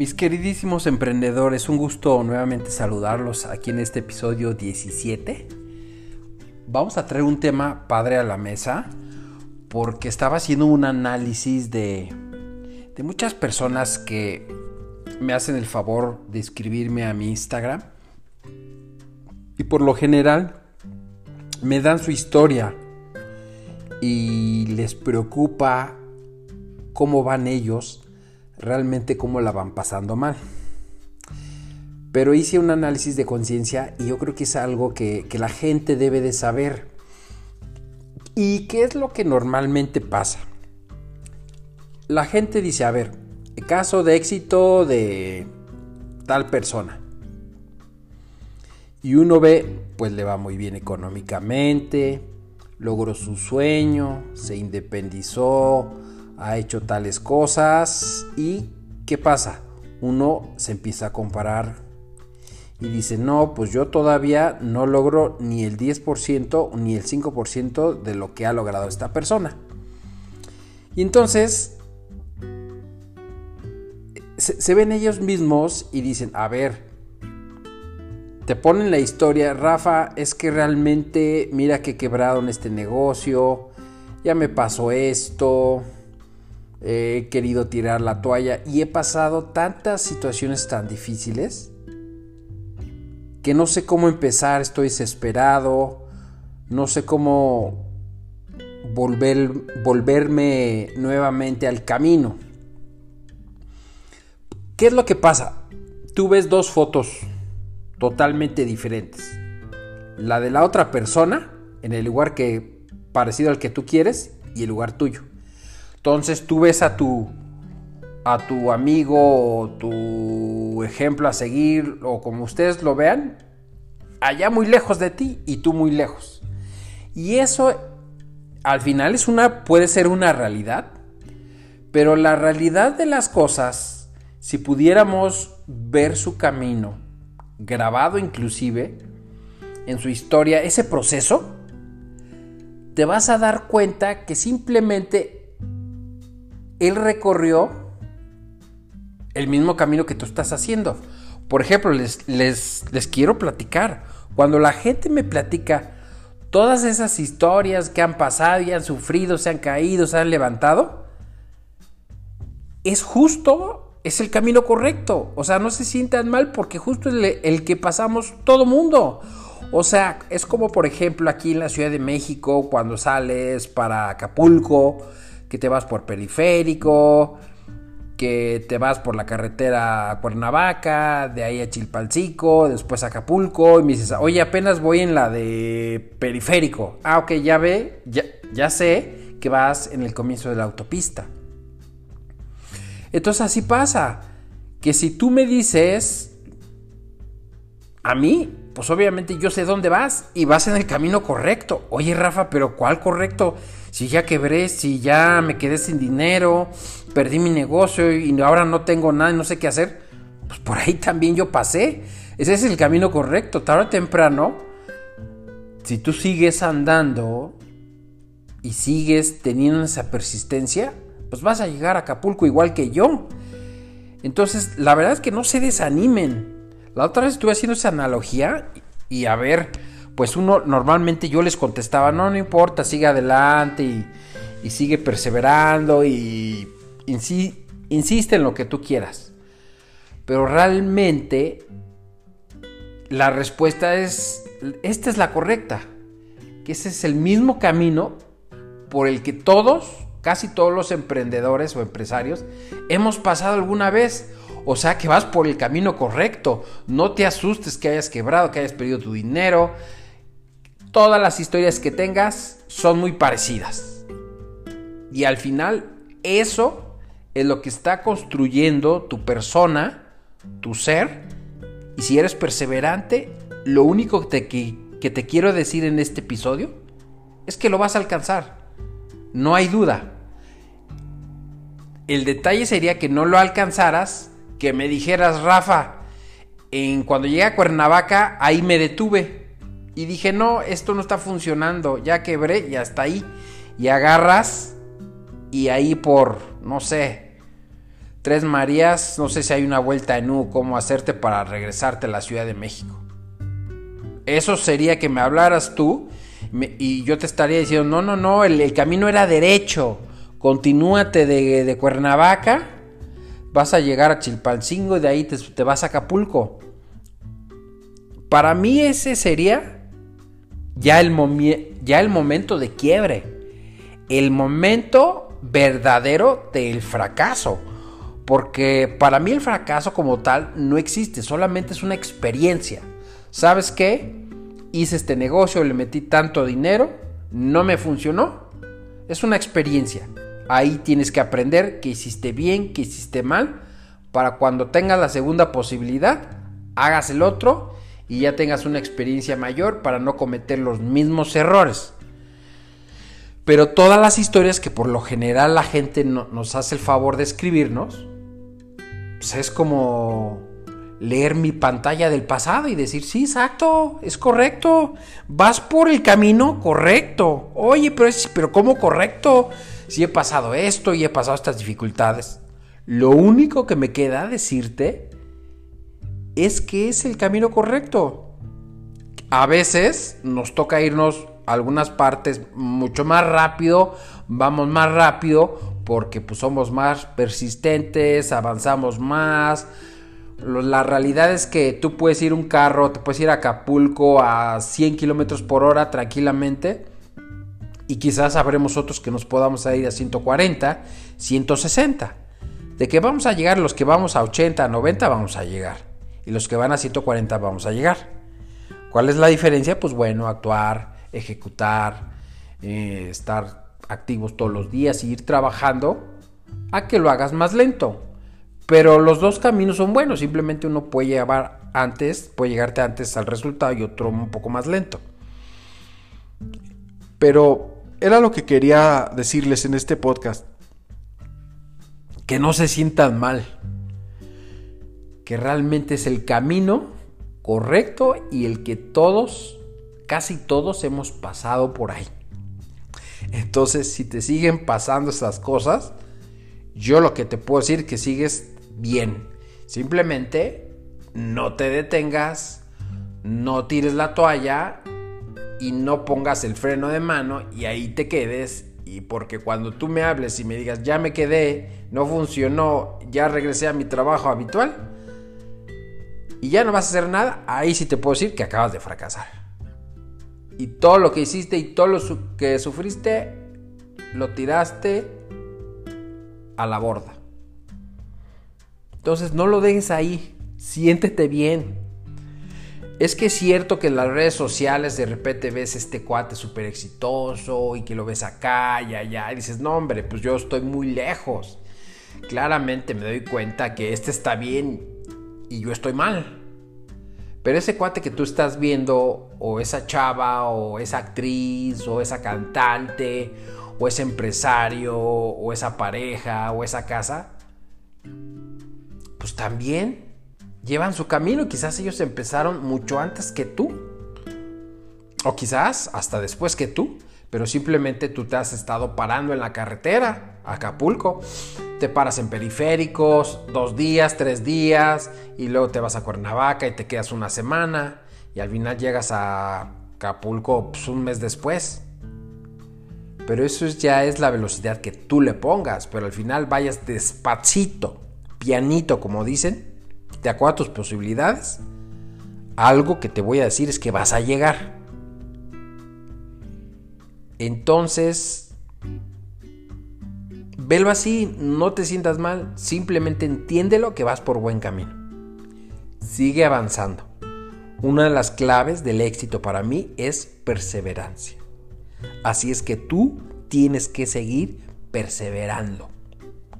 Mis queridísimos emprendedores, un gusto nuevamente saludarlos aquí en este episodio 17. Vamos a traer un tema padre a la mesa porque estaba haciendo un análisis de, de muchas personas que me hacen el favor de escribirme a mi Instagram y por lo general me dan su historia y les preocupa cómo van ellos realmente cómo la van pasando mal. Pero hice un análisis de conciencia y yo creo que es algo que, la gente debe de saber. ¿Y qué es lo que normalmente pasa? La gente dice, a ver, caso de éxito de tal persona. Y uno ve, pues le va muy bien económicamente, logró su sueño, se independizó, ha hecho tales cosas y ¿qué pasa? Uno se empieza a comparar y dice, no, pues yo todavía no logro ni el 10% ni el 5% de lo que ha logrado esta persona. Y entonces se, ven ellos mismos y dicen, a ver, te ponen la historia, Rafa, es que realmente mira que he quebrado en este negocio, ya me pasó esto, he querido tirar la toalla y he pasado tantas situaciones tan difíciles que no sé cómo empezar, estoy desesperado, no sé cómo volver, volverme nuevamente al camino. ¿Qué es lo que pasa? Tú ves dos fotos totalmente diferentes. La de la otra persona, en el lugar que parecido al que tú quieres, y el lugar tuyo. Entonces tú ves a tu, a tu amigo o tu ejemplo a seguir o como ustedes lo vean, allá muy lejos de ti y tú muy lejos. Y eso al final es una puede ser una realidad, pero la realidad de las cosas, si pudiéramos ver su camino, grabado inclusive en su historia, ese proceso, te vas a dar cuenta que simplemente él recorrió el mismo camino que tú estás haciendo. Por ejemplo, les, les, les quiero platicar. Cuando la gente me platica todas esas historias que han pasado y han sufrido, se han caído, se han levantado, es justo, es el camino correcto. O sea, no se sientan mal porque justo es el, el que pasamos todo mundo. O sea, es como por ejemplo aquí en la Ciudad de México, cuando sales para Acapulco, que te vas por periférico, que te vas por la carretera a Cuernavaca, de ahí a Chilpalcico, después a Acapulco, y me dices, oye, apenas voy en la de periférico. Ah, ok, ya ve, ya, ya sé que vas en el comienzo de la autopista. Entonces así pasa, que si tú me dices, a mí, pues obviamente yo sé dónde vas y vas en el camino correcto. Oye, Rafa, pero ¿cuál correcto? si ya quebré, si ya me quedé sin dinero, perdí mi negocio y ahora no tengo nada y no sé qué hacer, pues por ahí también yo pasé. Ese es el camino correcto, tarde o temprano. Si tú sigues andando y sigues teniendo esa persistencia, pues vas a llegar a Acapulco igual que yo. Entonces, la verdad es que no se desanimen. La otra vez estuve haciendo esa analogía y a ver, pues uno normalmente yo les contestaba, no, no importa, sigue adelante y, sigue perseverando y insiste en lo que tú quieras. Pero realmente la respuesta es, esta es la correcta, que ese es el mismo camino por el que todos, casi todos los emprendedores o empresarios, hemos pasado alguna vez. O sea que vas por el camino correcto. No te asustes que hayas quebrado, que hayas perdido tu dinero, todas las historias que tengas son muy parecidas. Y al final, eso es lo que está construyendo tu persona, tu ser. Y si eres perseverante, lo único que te, que te quiero decir en este episodio es que lo vas a alcanzar. No hay duda. El detalle sería que no lo alcanzaras, que me dijeras, Rafa, en cuando llegué a Cuernavaca, ahí me detuve y dije, no, esto no está funcionando, ya quebré y hasta ahí. Y agarras y ahí por, no sé, Tres Marías, no sé si hay una vuelta en U, cómo hacerte para regresarte a la Ciudad de México. Eso sería que me hablaras tú y yo te estaría diciendo, no, no, no, el, camino era derecho. Continúate de, de, Cuernavaca, vas a llegar a Chilpancingo y de ahí te, te vas a Acapulco. Para mí ese sería ya el, ya el momento de quiebre, el momento verdadero del fracaso. Porque para mí el fracaso como tal no existe, solamente es una experiencia. ¿Sabes qué? Hice este negocio, le metí tanto dinero, no me funcionó. Es una experiencia. Ahí tienes que aprender que hiciste bien, que hiciste mal, para cuando tengas la segunda posibilidad, hagas el otro y ya tengas una experiencia mayor para no cometer los mismos errores. Pero todas las historias que por lo general la gente nos hace el favor de escribirnos, pues es como leer mi pantalla del pasado y decir, sí, exacto, es correcto, vas por el camino correcto. Oye, pero, es, pero ¿cómo correcto? Si he pasado esto y he pasado estas dificultades. Lo único que me queda decirte es que es el camino correcto. A veces nos toca irnos a algunas partes mucho más rápido, vamos más rápido porque pues, somos más persistentes, avanzamos más, la realidad es que tú puedes ir un carro, te puedes ir a Acapulco a 100 kilómetros por hora tranquilamente. Y quizás habremos otros que nos podamos ir a 140, 160. De que vamos a llegar, los que vamos a 80, 90 vamos a llegar. Y los que van a 140 vamos a llegar. ¿Cuál es la diferencia? Pues bueno, actuar, ejecutar, eh, estar activos todos los días y ir trabajando a que lo hagas más lento. Pero los dos caminos son buenos, simplemente uno puede llevar antes, puede llegarte antes al resultado y otro un poco más lento. Pero era lo que quería decirles en este podcast. Que no se sientan mal. Que realmente es el camino correcto y el que todos, casi todos hemos pasado por ahí. Entonces, si te siguen pasando esas cosas, yo lo que te puedo decir es que sigues bien. Simplemente no te detengas, no tires la toalla y no pongas el freno de mano y ahí te quedes. Y porque cuando tú me hables y me digas, ya me quedé, no funcionó, ya regresé a mi trabajo habitual y ya no vas a hacer nada, ahí sí te puedo decir que acabas de fracasar. Y todo lo que hiciste y todo lo que sufriste, lo tiraste a la borda. Entonces no lo dejes ahí, siéntete bien. Es que es cierto que en las redes sociales de repente ves este cuate súper exitoso y que lo ves acá y allá y dices, no hombre, pues yo estoy muy lejos. Claramente me doy cuenta que este está bien y yo estoy mal. Pero ese cuate que tú estás viendo, o esa chava, o esa actriz, o esa cantante, o ese empresario, o esa pareja, o esa casa, pues también llevan su camino. Quizás ellos empezaron mucho antes que tú. O quizás hasta después que tú. Pero simplemente tú te has estado parando en la carretera, Acapulco. Te paras en periféricos, dos días, tres días, y luego te vas a Cuernavaca y te quedas una semana, y al final llegas a Acapulco pues, un mes después. Pero eso ya es la velocidad que tú le pongas, pero al final vayas despacito pianito, como dicen, te acuerdas tus posibilidades, algo que te voy a decir es que vas a llegar. Entonces, velo así, no te sientas mal, simplemente entiéndelo que vas por buen camino. Sigue avanzando. Una de las claves del éxito para mí es perseverancia. Así es que tú tienes que seguir perseverando,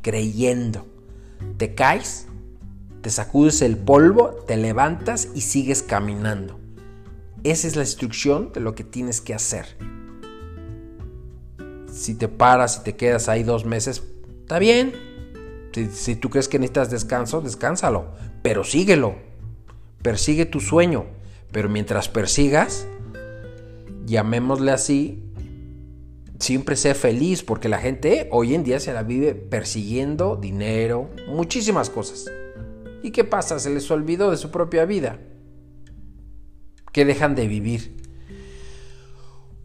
creyendo te caes, te sacudes el polvo, te levantas y sigues caminando. Esa es la instrucción de lo que tienes que hacer. Si te paras y te quedas ahí dos meses, está bien. Si, tú crees que necesitas descanso, descánsalo. Pero síguelo. Persigue tu sueño. Pero mientras persigas, llamémosle así, siempre ser feliz, porque la gente hoy en día se la vive persiguiendo dinero, muchísimas cosas. ¿Y qué pasa? Se les olvidó de su propia vida. Que dejan de vivir.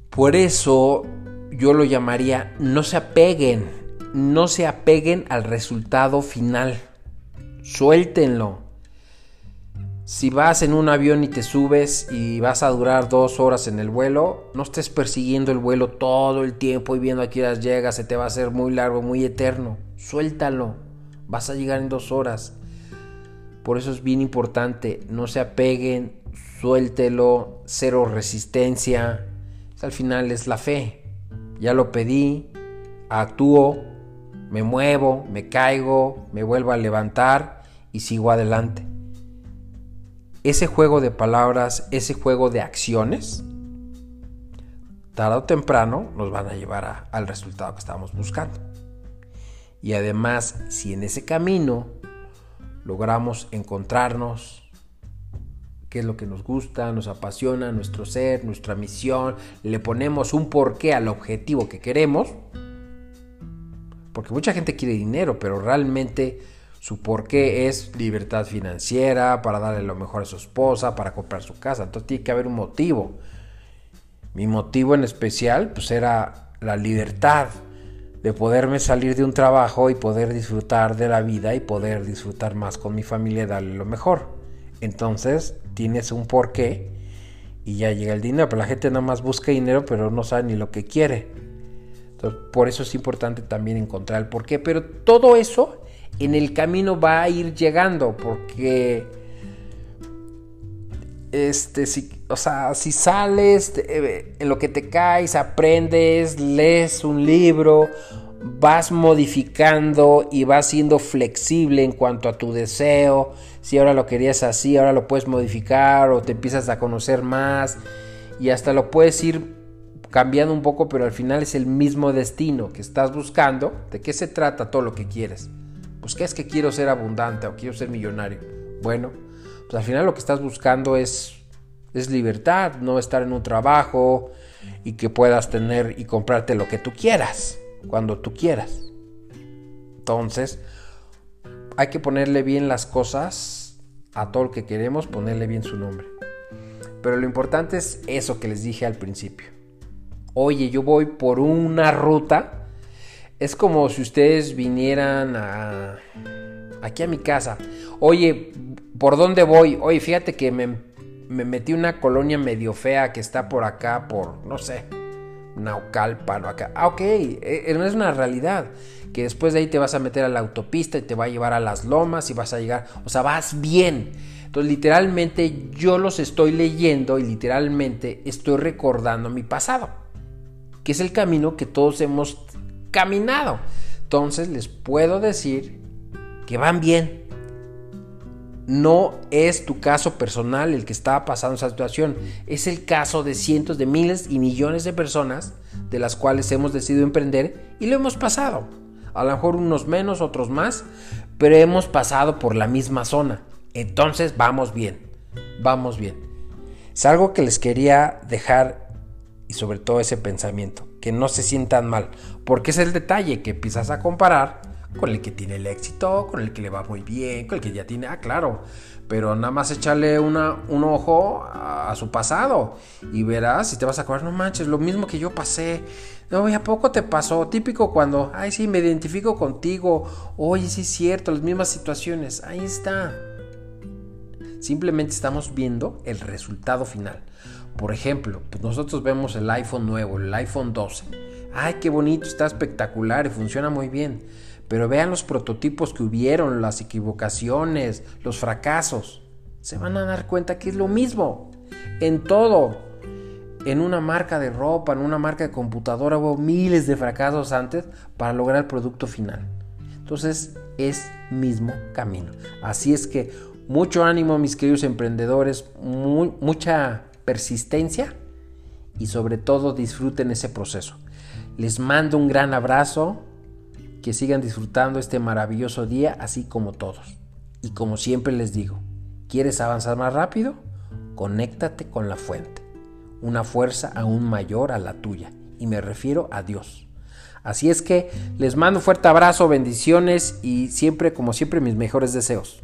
Por eso yo lo llamaría, no se apeguen, no se apeguen al resultado final. Suéltenlo. Si vas en un avión y te subes y vas a durar dos horas en el vuelo, no estés persiguiendo el vuelo todo el tiempo y viendo a qué llegas, se te va a hacer muy largo, muy eterno. Suéltalo. Vas a llegar en dos horas. Por eso es bien importante, no se apeguen, suéltelo, cero resistencia. Al final es la fe. Ya lo pedí, actúo, me muevo, me caigo, me vuelvo a levantar y sigo adelante. Ese juego de palabras, ese juego de acciones, tarde o temprano nos van a llevar al resultado que estamos buscando. Y además, si en ese camino logramos encontrarnos, qué es lo que nos gusta, nos apasiona, nuestro ser, nuestra misión, le ponemos un porqué al objetivo que queremos, porque mucha gente quiere dinero, pero realmente su porqué es libertad financiera, para darle lo mejor a su esposa, para comprar su casa, entonces tiene que haber un motivo. Mi motivo en especial pues era la libertad, de poderme salir de un trabajo y poder disfrutar de la vida y poder disfrutar más con mi familia y darle lo mejor. Entonces tienes un porqué y ya llega el dinero, pero la gente nada más busca dinero pero no sabe ni lo que quiere. Entonces, por eso es importante también encontrar el porqué, pero todo eso en el camino va a ir llegando porque este, si, o sea, si sales eh, en lo que te caes, aprendes, lees un libro, vas modificando y vas siendo flexible en cuanto a tu deseo. Si ahora lo querías así, ahora lo puedes modificar o te empiezas a conocer más y hasta lo puedes ir cambiando un poco, pero al final es el mismo destino que estás buscando. ¿De qué se trata todo lo que quieres? Pues qué es que quiero ser abundante o quiero ser millonario. Bueno, pues al final lo que estás buscando es, es libertad, no estar en un trabajo y que puedas tener y comprarte lo que tú quieras, cuando tú quieras. Entonces, hay que ponerle bien las cosas a todo lo que queremos, ponerle bien su nombre. Pero lo importante es eso que les dije al principio. Oye, yo voy por una ruta. Es como si ustedes vinieran a, aquí a mi casa. Oye, ¿Por dónde voy? Oye, fíjate que me, metí una colonia medio fea que está por acá, por, no sé, Naucalpan o acá. Ah, ok, e, e, no es una realidad. Que después de ahí te vas a meter a la autopista y te va a llevar a las lomas y vas a llegar, o sea, vas bien. Entonces, literalmente yo los estoy leyendo y literalmente estoy recordando mi pasado, que es el camino que todos hemos caminado. Entonces, les puedo decir que van bien, no es tu caso personal el que está pasando esa situación, es el caso de cientos de miles y millones de personas de las cuales hemos decidido emprender y lo hemos pasado. A lo mejor unos menos, otros más, pero hemos pasado por la misma zona. Entonces vamos bien, vamos bien. Es algo que les quería dejar y sobre todo ese pensamiento, que no se sientan mal, porque es el detalle que empiezas a comparar con el que tiene el éxito, con el que le va muy bien, con el que ya tiene, ah, claro, pero nada más echarle una, un ojo a, su pasado y verás y te vas a acordar, no manches, lo mismo que yo pasé. No, ¿y a poco te pasó? Típico cuando, ay, sí, me identifico contigo. Oye, sí es cierto, las mismas situaciones. Ahí está. Simplemente estamos viendo el resultado final. Por ejemplo, pues nosotros vemos el iPhone nuevo, el iPhone 12. Ay, qué bonito, está espectacular y funciona muy bien. Pero vean los prototipos que hubieron, las equivocaciones, los fracasos. Se van a dar cuenta que es lo mismo. En todo. En una marca de ropa, en una marca de computadora hubo miles de fracasos antes para lograr el producto final. Entonces es mismo camino. Así es que mucho ánimo mis queridos emprendedores, mucha persistencia y sobre todo disfruten ese proceso. Les mando un gran abrazo que sigan disfrutando este maravilloso día así como todos. Y como siempre les digo, ¿quieres avanzar más rápido? Conéctate con la fuente, una fuerza aún mayor a la tuya. y me refiero a Dios. Así es que les mando un fuerte abrazo, bendiciones y siempre, como siempre, mis mejores deseos.